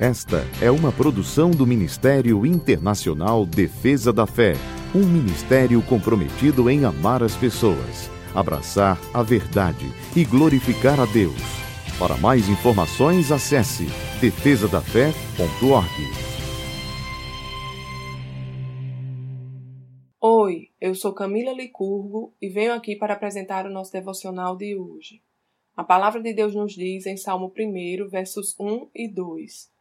Esta é uma produção do Ministério Internacional Defesa da Fé, um ministério comprometido em amar as pessoas, abraçar a verdade e glorificar a Deus. Para mais informações, acesse defesadafé.org. Oi, eu sou Camila Licurgo e venho aqui para apresentar o nosso devocional de hoje. A palavra de Deus nos diz em Salmo 1, versos 1 e 2: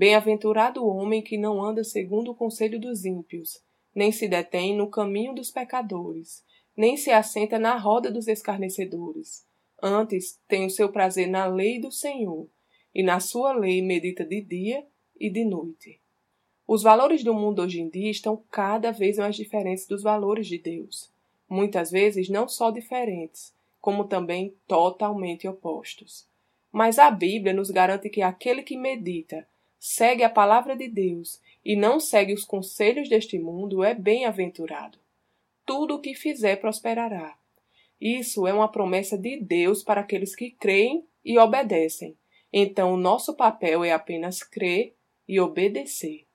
Bem-aventurado o homem que não anda segundo o conselho dos ímpios, nem se detém no caminho dos pecadores, nem se assenta na roda dos escarnecedores. Antes tem o seu prazer na lei do Senhor, e na sua lei medita de dia e de noite. Os valores do mundo hoje em dia estão cada vez mais diferentes dos valores de Deus. Muitas vezes não só diferentes, como também totalmente opostos. Mas a Bíblia nos garante que aquele que medita segue a palavra de Deus e não segue os conselhos deste mundo é bem-aventurado. Tudo o que fizer prosperará. Isso é uma promessa de Deus para aqueles que creem e obedecem. Então, o nosso papel é apenas crer e obedecer.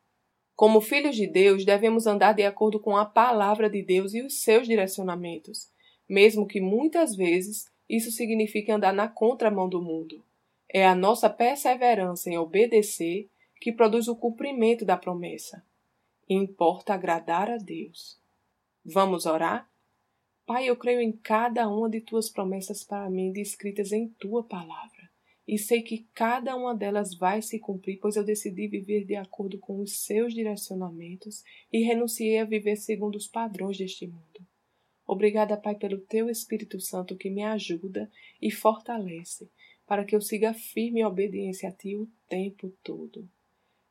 Como filhos de Deus, devemos andar de acordo com a palavra de Deus e os seus direcionamentos, mesmo que muitas vezes isso signifique andar na contramão do mundo. É a nossa perseverança em obedecer que produz o cumprimento da promessa. Importa agradar a Deus. Vamos orar? Pai, eu creio em cada uma de tuas promessas para mim descritas em tua palavra. E sei que cada uma delas vai se cumprir, pois eu decidi viver de acordo com os seus direcionamentos e renunciei a viver segundo os padrões deste mundo. Obrigada, Pai, pelo teu Espírito Santo que me ajuda e fortalece, para que eu siga firme em obediência a ti o tempo todo.